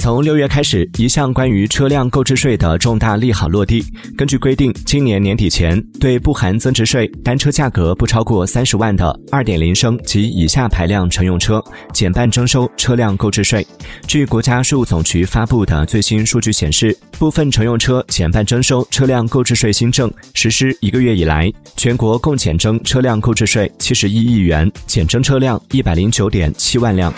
从六月开始一项关于车辆购置税的重大利好落地。根据规定今年年底前对不含增值税单车价格不超过三十万的二点零升及以下排量乘用车减半征收车辆购置税。据国家税务总局发布的最新数据显示部分乘用车减半征收车辆购置税新政实施一个月以来全国共减征车辆购置税七十一亿元减征车辆一百零九点七万辆。